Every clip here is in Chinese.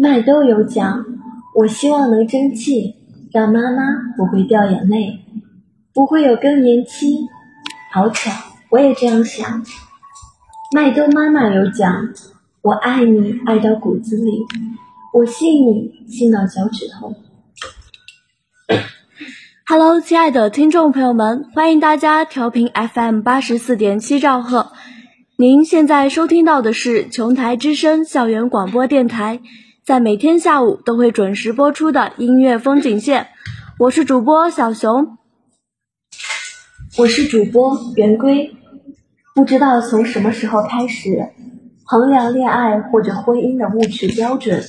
麦兜有讲，我希望能争气，让妈妈不会掉眼泪，不会有更年期。好巧，我也这样想。麦兜妈妈有讲，我爱你爱到骨子里，我信你信到脚趾头。Hello，亲爱的听众朋友们，欢迎大家调频 FM 八十四点七兆赫。您现在收听到的是琼台之声校园广播电台，在每天下午都会准时播出的音乐风景线。我是主播小熊，我是主播圆规。不知道从什么时候开始，衡量恋爱或者婚姻的物质标准，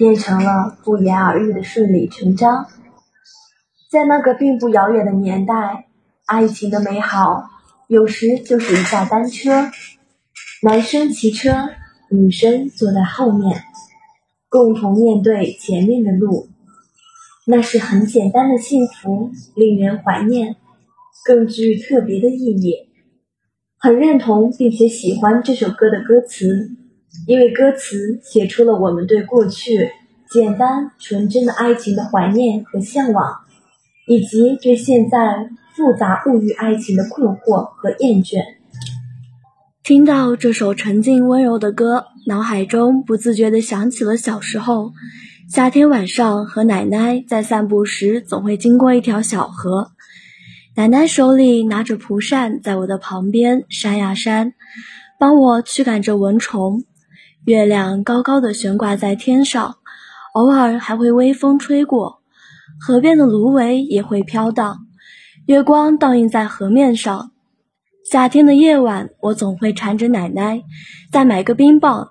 变成了不言而喻的顺理成章。在那个并不遥远的年代，爱情的美好，有时就是一架单车。男生骑车，女生坐在后面，共同面对前面的路，那是很简单的幸福，令人怀念，更具特别的意义。很认同并且喜欢这首歌的歌词，因为歌词写出了我们对过去简单纯真的爱情的怀念和向往，以及对现在复杂物欲爱情的困惑和厌倦。听到这首沉静温柔的歌，脑海中不自觉地想起了小时候，夏天晚上和奶奶在散步时，总会经过一条小河。奶奶手里拿着蒲扇，在我的旁边扇呀扇，帮我驱赶着蚊虫。月亮高高的悬挂在天上，偶尔还会微风吹过，河边的芦苇也会飘荡，月光倒映在河面上。夏天的夜晚，我总会缠着奶奶，再买个冰棒。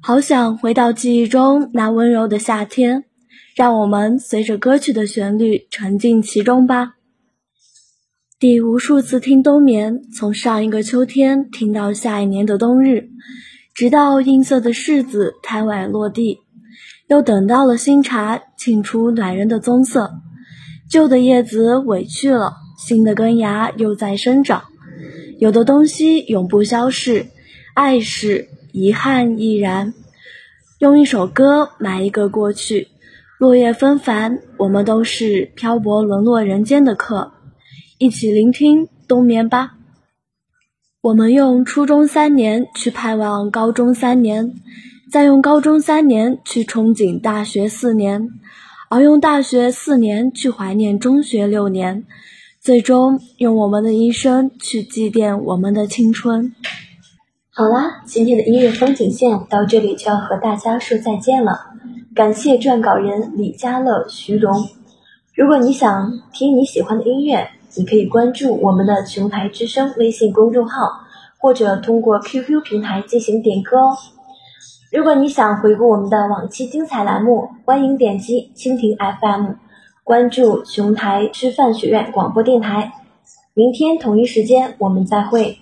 好想回到记忆中那温柔的夏天，让我们随着歌曲的旋律沉浸其中吧。第无数次听冬眠，从上一个秋天听到下一年的冬日，直到映色的柿子太晚落地，又等到了新茶沁出暖人的棕色。旧的叶子委屈了，新的根芽又在生长。有的东西永不消逝，爱是，遗憾亦然。用一首歌埋一个过去，落叶纷繁，我们都是漂泊沦落人间的客。一起聆听冬眠吧。我们用初中三年去盼望高中三年，再用高中三年去憧憬大学四年，而用大学四年去怀念中学六年。最终用我们的一生去祭奠我们的青春。好啦，今天的音乐风景线到这里就要和大家说再见了。感谢撰稿人李佳乐、徐荣。如果你想听你喜欢的音乐，你可以关注我们的琼台之声微信公众号，或者通过 QQ 平台进行点歌哦。如果你想回顾我们的往期精彩栏目，欢迎点击蜻蜓 FM。关注雄台师范学院广播电台，明天同一时间我们再会。